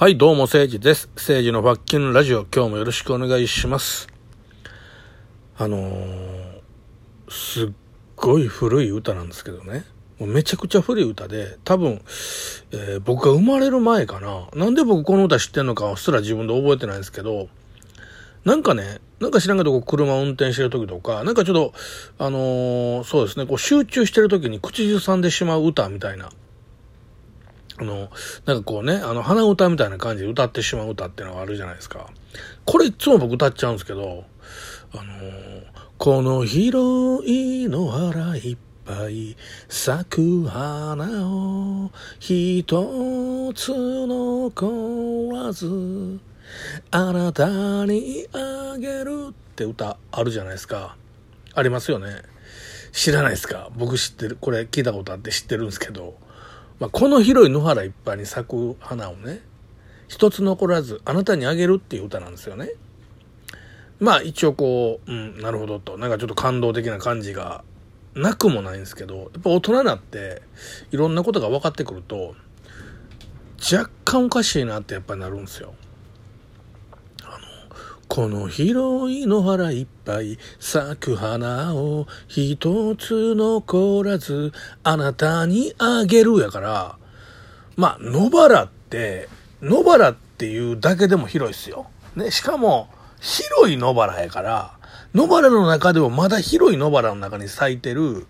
はい、どうも、聖治です。聖治のバッキンラジオ、今日もよろしくお願いします。あのー、すっごい古い歌なんですけどね。もうめちゃくちゃ古い歌で、多分、えー僕が生まれる前かな。なんで僕この歌知ってんのかすら自分で覚えてないんですけど、なんかね、なんか知らんけど、車を運転してる時とか、なんかちょっと、あのーそうですね、こう集中してる時に口ずさんでしまう歌みたいな。あの、なんかこうね、あの、鼻歌みたいな感じで歌ってしまう歌ってのがあるじゃないですか。これいつも僕歌っちゃうんですけど、あのこの広い野原いっぱい咲く花を一つ残らずあなたにあげるって歌あるじゃないですか。ありますよね。知らないですか僕知ってる。これ聞いたことあって知ってるんですけど、まあ、この広い野原いっぱいに咲く花をね、一つ残らずあなたにあげるっていう歌なんですよね。まあ一応こう、うん、なるほどと、なんかちょっと感動的な感じがなくもないんですけど、やっぱ大人になっていろんなことが分かってくると、若干おかしいなってやっぱりなるんですよ。この広い野原いっぱい咲く花を一つ残らずあなたにあげるやから、まあ野原って、野原っていうだけでも広いですよ。ね、しかも広い野原やから、野原の中でもまだ広い野原の中に咲いてる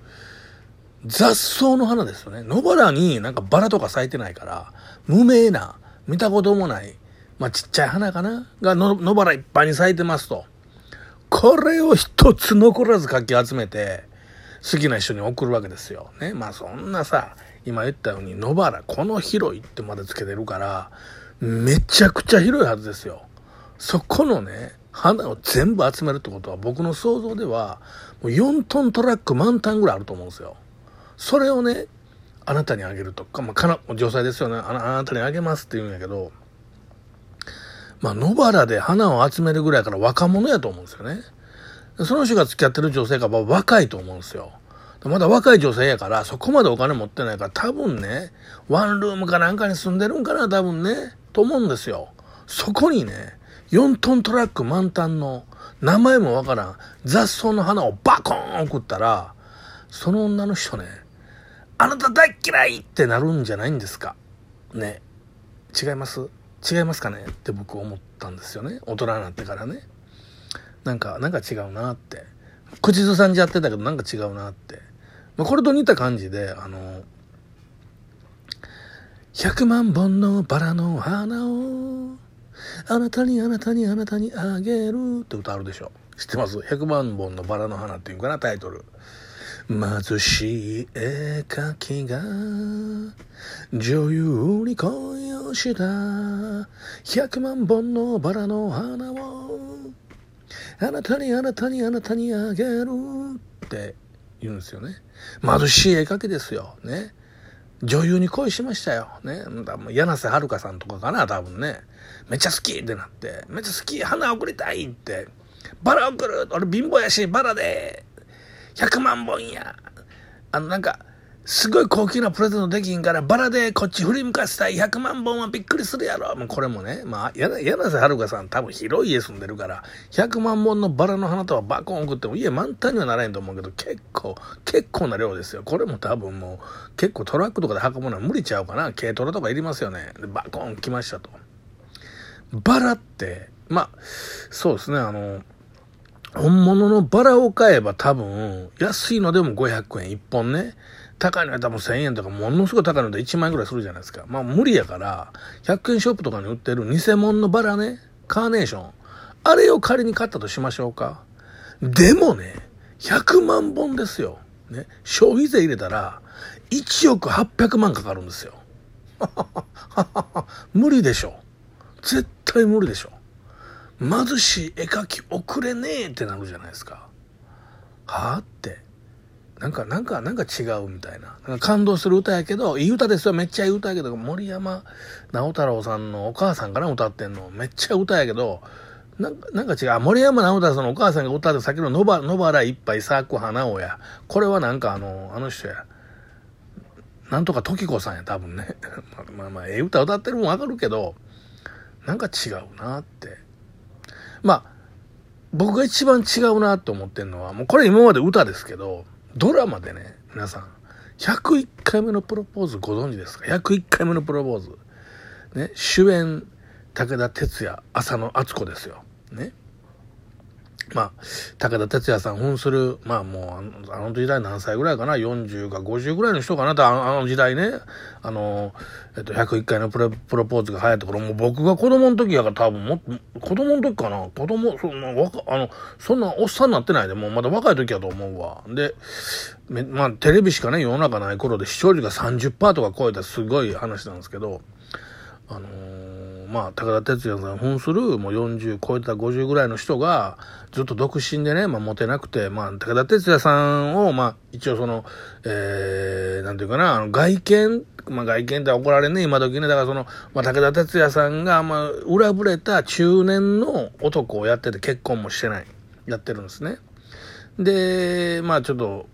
雑草の花ですよね。野原になんかバラとか咲いてないから、無名な、見たこともない、まあちっちゃい花かなが野原いっぱいに咲いてますと。これを一つ残らずかき集めて、好きな人に送るわけですよ。ね。まあそんなさ、今言ったように野原、この広いってまでつけてるから、めちゃくちゃ広いはずですよ。そこのね、花を全部集めるってことは僕の想像では、もう4トントラック満タンぐらいあると思うんですよ。それをね、あなたにあげるとか、まあ、かな、女性ですよね。ああなたにあげますって言うんやけど、まあ、野原で花を集めるぐらいから若者やと思うんですよね。その人が付き合ってる女性が若いと思うんですよ。まだ若い女性やから、そこまでお金持ってないから、多分ね、ワンルームかなんかに住んでるんかな、多分ね、と思うんですよ。そこにね、4トントラック満タンの、名前もわからん、雑草の花をバコーン送ったら、その女の人ね、あなた大嫌いってなるんじゃないんですか。ね。違います？違いますかね？って僕思ったんですよね。大人になってからね。なんか、なんか違うなって。口ずさんじゃってたけどなんか違うなって。まあ、これと似た感じで、あの、100万本のバラの花を、あなたにあなたにあなたにあげるって歌あるでしょ。知ってます ?100 万本のバラの花っていうかな、タイトル。貧しい絵描きが女優に恋をした100万本のバラの花をあなたにあなたにあなたにあげるって言うんですよね。貧しい絵描きですよ。ね。女優に恋しましたよ。ね。柳瀬はるかさんとかかな、多分ね。めっちゃ好きってなって、めっちゃ好き、花送りたいって。バラ送る俺貧乏やし、バラで。100万本や。あの、なんか、すごい高級なプレゼントできんから、バラでこっち振り向かせたい100万本はびっくりするやろ。もうこれもね、まあ、柳瀬はるかさん多分広い家住んでるから、100万本のバラの花とはバコン送っても家満タンにはならへんと思うけど、結構、結構な量ですよ。これも多分もう、結構トラックとかで運ぶのは無理ちゃうかな。軽トラとかいりますよね。で、バコン来ましたと。バラって、まあ、そうですね、あの、本物のバラを買えば多分、安いのでも500円1本ね。高いのは多分1000円とか、ものすごい高いので1万円ぐらいするじゃないですか。まあ無理やから、100円ショップとかに売ってる偽物のバラね、カーネーション。あれを仮に買ったとしましょうか。でもね、100万本ですよ。ね。消費税入れたら、1億800万かかるんですよ。無理でしょ。絶対無理でしょ。貧しい絵描き送れねえってなるじゃないですか。はあって。なんか、なんか、なんか違うみたいな。感動する歌やけど、いい歌ですよ。めっちゃいい歌やけど、森山直太朗さんのお母さんかな歌ってんの。めっちゃ歌やけど、なんか、なんか違う。森山直太朗さんのお母さんが歌ってさっきの野原、野原いっぱい咲く花をや。これはなんかあの、あの人や。なんとか時子さんや、多分ね。まあまあ、ええ歌歌ってるもんわかるけど、なんか違うなって。まあ、僕が一番違うなと思ってるのは、もうこれ今まで歌ですけど、ドラマでね、皆さん、101回目のプロポーズご存知ですか ?101 回目のプロポーズ。ね、主演、武田鉄矢、浅野敦子ですよ。ね。まあ、武田鉄矢さん扮する、まあもう、あの時代何歳ぐらいかな ?40 か50ぐらいの人かな？と、あの時代ね、あの、えっと、101回のプロプロポーズが流行った頃、もう僕が子供の時やから多分も、子供の時かな？子供、そんな、若、あの、そんなおっさんになってないで、もうまだ若い時やと思うわ。で、まあ、テレビしかね、世の中ない頃で視聴率が30%とか超えたすごい話なんですけど、あのー、まあ、武田鉄矢さん扮する、もう40超えた50ぐらいの人が、ずっと独身でね、まあ、モテなくて、まあ、武田鉄矢さんを、まあ、一応その、えー、なんていうかな、あの、外見、まあ、外見って怒られんね、今時ね。だからその、まあ、武田鉄矢さんが、まあ、裏ぶれた中年の男をやってて結婚もしてない。やってるんですね。で、まあ、ちょっと、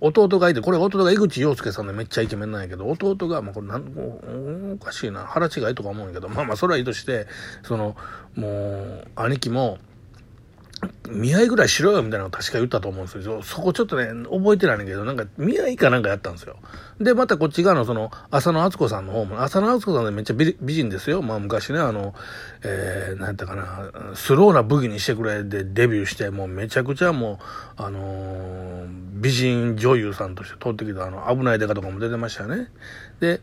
弟がいて、これ弟が井口洋介さんでめっちゃイケメンなんやけど、弟が、まあ、これなん、おかしいな、腹違いとか思うんやけど、まあまあ、それはいいとして、その、もう、兄貴も、見合いぐらいしろよみたいなのを確か言ったと思うんですよ。そこちょっとね、覚えてないんだけど、なんか見合いかなんかやったんですよ。で、またこっち側のその、浅野敦子さんの方も、浅野敦子さんでめっちゃ美人ですよ。まあ昔ね、あの、えー、なんやったかな、スローな武器にしてくれでデビューして、もうめちゃくちゃもう、あのー、美人女優さんとして通ってきた、あの、危ないデカとかも出てましたよね。で、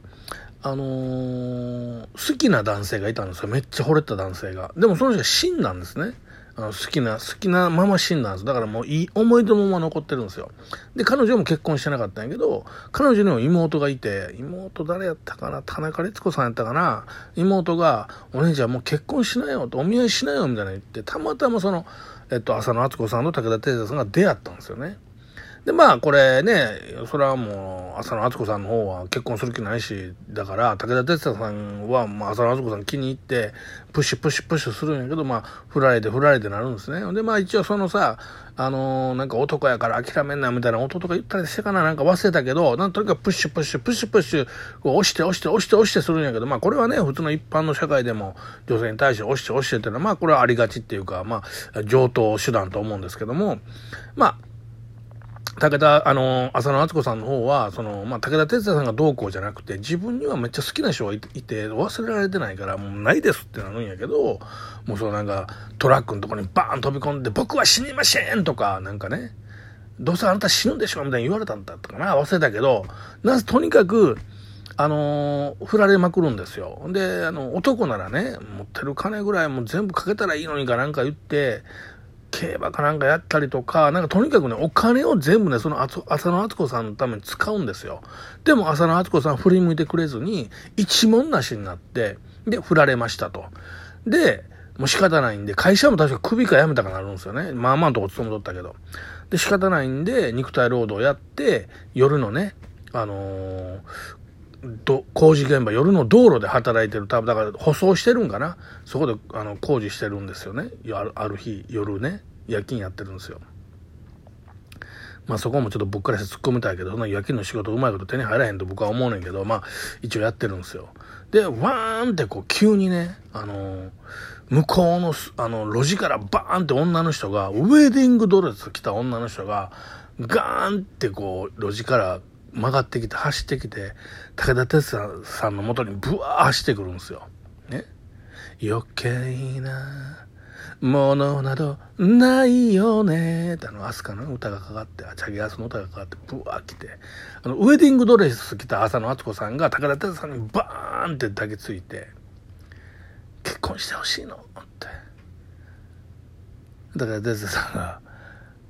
あのー、好きな男性がいたんですよ。めっちゃ惚れた男性が。でもその人が死んだんですね。あの好きな、好きなまま死んだんです。だからもういい思い出のまま残ってるんですよ。で、彼女も結婚してなかったんやけど、彼女にも妹がいて、妹誰やったかな？田中律子さんやったかな？妹が、お姉ちゃんもう結婚しなよと、お見合いしなよみたいな言って、たまたまその、えっと、浅野敦子さんと武田鉄矢さんが出会ったんですよね。で、まあ、これね、それはもう、浅野敦子さんの方は結婚する気ないし、だから、武田鉄矢さんは、まあ、浅野敦子さん気に入って、プッシュプッシュプッシュするんやけど、まあ、振られて振られてなるんですね。で、まあ、一応そのさ、あのー、なんか男やから諦めんなみたいな音とか言ったりしてかな、なんか忘れたけど、なんとにかくプッシュプッシュ、プッシュプッシュ、こう押して押して押して押してするんやけど、まあ、これはね、普通の一般の社会でも女性に対して押して押してっていうのは、まあ、これはありがちっていうか、まあ、上等手段と思うんですけども、まあ、武田、あの、浅野敦子さんの方は、その、まあ、武田鉄矢さんがどうこうじゃなくて、自分にはめっちゃ好きな人がいて、忘れられてないから、もうないですってなるんやけど、もうそのなんか、トラックのとこにバーン飛び込んで、僕は死にませんとか、なんかね、どうせあなた死ぬんでしょみたいに言われたんだったかな忘れたけど、なぜとにかく、あのー、振られまくるんですよ。で、あの、男ならね、持ってる金ぐらいもう全部かけたらいいのにかなんか言って、競馬かなんかやったりとか、なんかとにかくね、お金を全部ね、その浅野敦子さんのために使うんですよ。でも浅野敦子さん振り向いてくれずに、一文なしになって、で、振られましたと。で、もう仕方ないんで、会社も確か首か辞めたかなるんですよね。まあまあとこ勤めとったけど。で、仕方ないんで、肉体労働やって、夜のね、あのー、ど工事現場、夜の道路で働いてる、多分だから舗装してるんかな？そこであの工事してるんですよね。あるある日、夜ね、夜勤やってるんですよ。まあそこもちょっと僕からして突っ込みたいけど、そんな夜勤の仕事うまいこと手に入らへんと僕は思うねんけど、まあ一応やってるんですよ。で、ワーンってこう急にね、あのー、向こうの、あの、路地からバーンって女の人が、ウェディングドレス着た女の人が、ガーンってこう、路地から曲がってきて、走ってきて、武田鉄矢さんの元にブワー走ってくるんですよ。ね。余計なものなどないよねってあの、アスカの歌がかかって、チャゲアスの歌がかかって、ブワー来て、あの、ウェディングドレス着た浅野敦子さんが武田鉄矢さんにバーンって抱きついて、結婚してほしいのって。だから鉄矢さんが、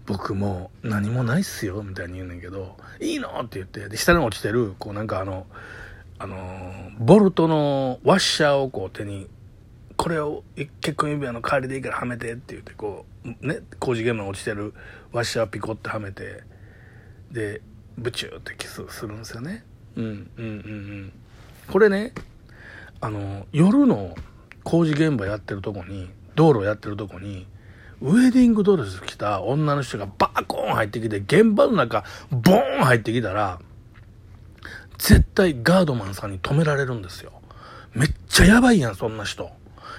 僕もう何もないっすよ、みたいに言うねんけど、いいのって言って、で、下に落ちてる、こうなんかあの、あのボルトのワッシャーをこう手に、これを結婚指輪の代わりでいいからはめてって言って、こう、ね、工事現場に落ちてるワッシャーピコってはめて、で、ブチューってキスするんですよね。うん、うん、うん、うん。これね、あの、夜の工事現場やってるとこに、道路やってるとこに、ウェディングドレス着た女の人がバーコーン入ってきて、現場の中、ボーン入ってきたら、絶対ガードマンさんに止められるんですよ。めっちゃやばいやん、そんな人。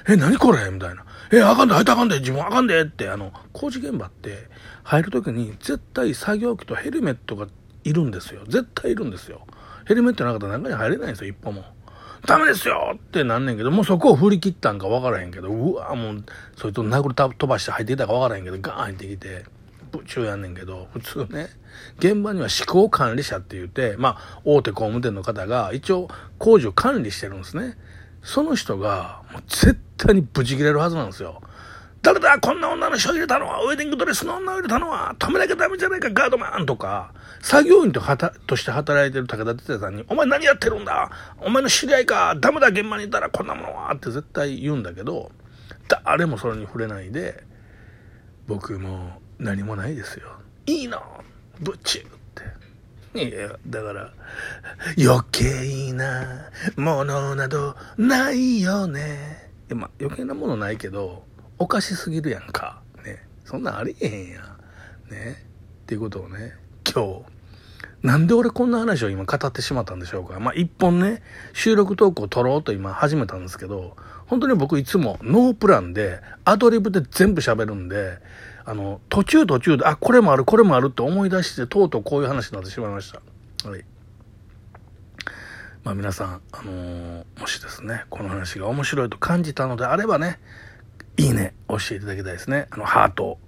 え、何これ？みたいな。え、あかんで、入ったあかんで、自分あかんでって、あの、工事現場って入るときに絶対作業機とヘルメットがいるんですよ。絶対いるんですよ。ヘルメットなかったら中に入れないんですよ、一歩も。ダメですよってなんねんけど、もうそこを振り切ったんか分からへんけど、うわもう、そいつ殴り飛ばして入ってきたか分からへんけど、ガーン入ってきて、部長やんねんけど、普通ね、現場には施工管理者って言って、まあ、大手工務店の方が一応工事を管理してるんですね。その人が、もう絶対にブチ切れるはずなんですよ。誰だこんな女の人を入れたのはウェディングドレスの女を入れたのは止めなきゃダメじゃないかガードマンとか、作業員とはたとして働いてる武田鉄矢さんに、お前何やってるんだお前の知り合いかダメだ現場にいたらこんなものはって絶対言うんだけど、誰もそれに触れないで、僕も何もないですよ。いいのぶっちゅうって。いや、だから、余計なものなどないよね。いやまあ、余計なものないけど、おかしすぎるやんか。ね。そんなんありえへんやん。ね。っていうことをね、今日、なんで俺こんな話を今語ってしまったんでしょうか。まあ、一本ね、収録トークを撮ろうと今始めたんですけど、本当に僕いつもノープランで、アドリブで全部喋るんで、あの、途中途中で、あ、これもある、これもあるって思い出して、とうとうこういう話になってしまいました。はい。まあ皆さん、あのー、もしですね、この話が面白いと感じたのであればね、いいね、押していただきたいですね。あの、ハート、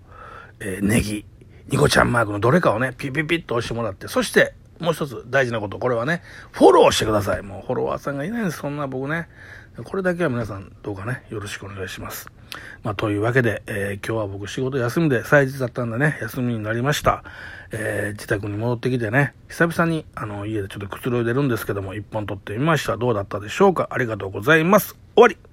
えー、ネギ、ニコちゃんマークのどれかをね、ピピピッと押してもらって、そして、もう一つ大事なこと、これはね、フォローしてください。もうフォロワーさんがいないんです、そんな僕ね。これだけは皆さん、どうかね、よろしくお願いします。まあ、というわけで、えー、今日は僕仕事休みで、祭日だったんでね、休みになりました。えー、自宅に戻ってきてね、久々に、あの、家でちょっとくつろいでるんですけども、一本撮ってみました。どうだったでしょうか？ありがとうございます。終わり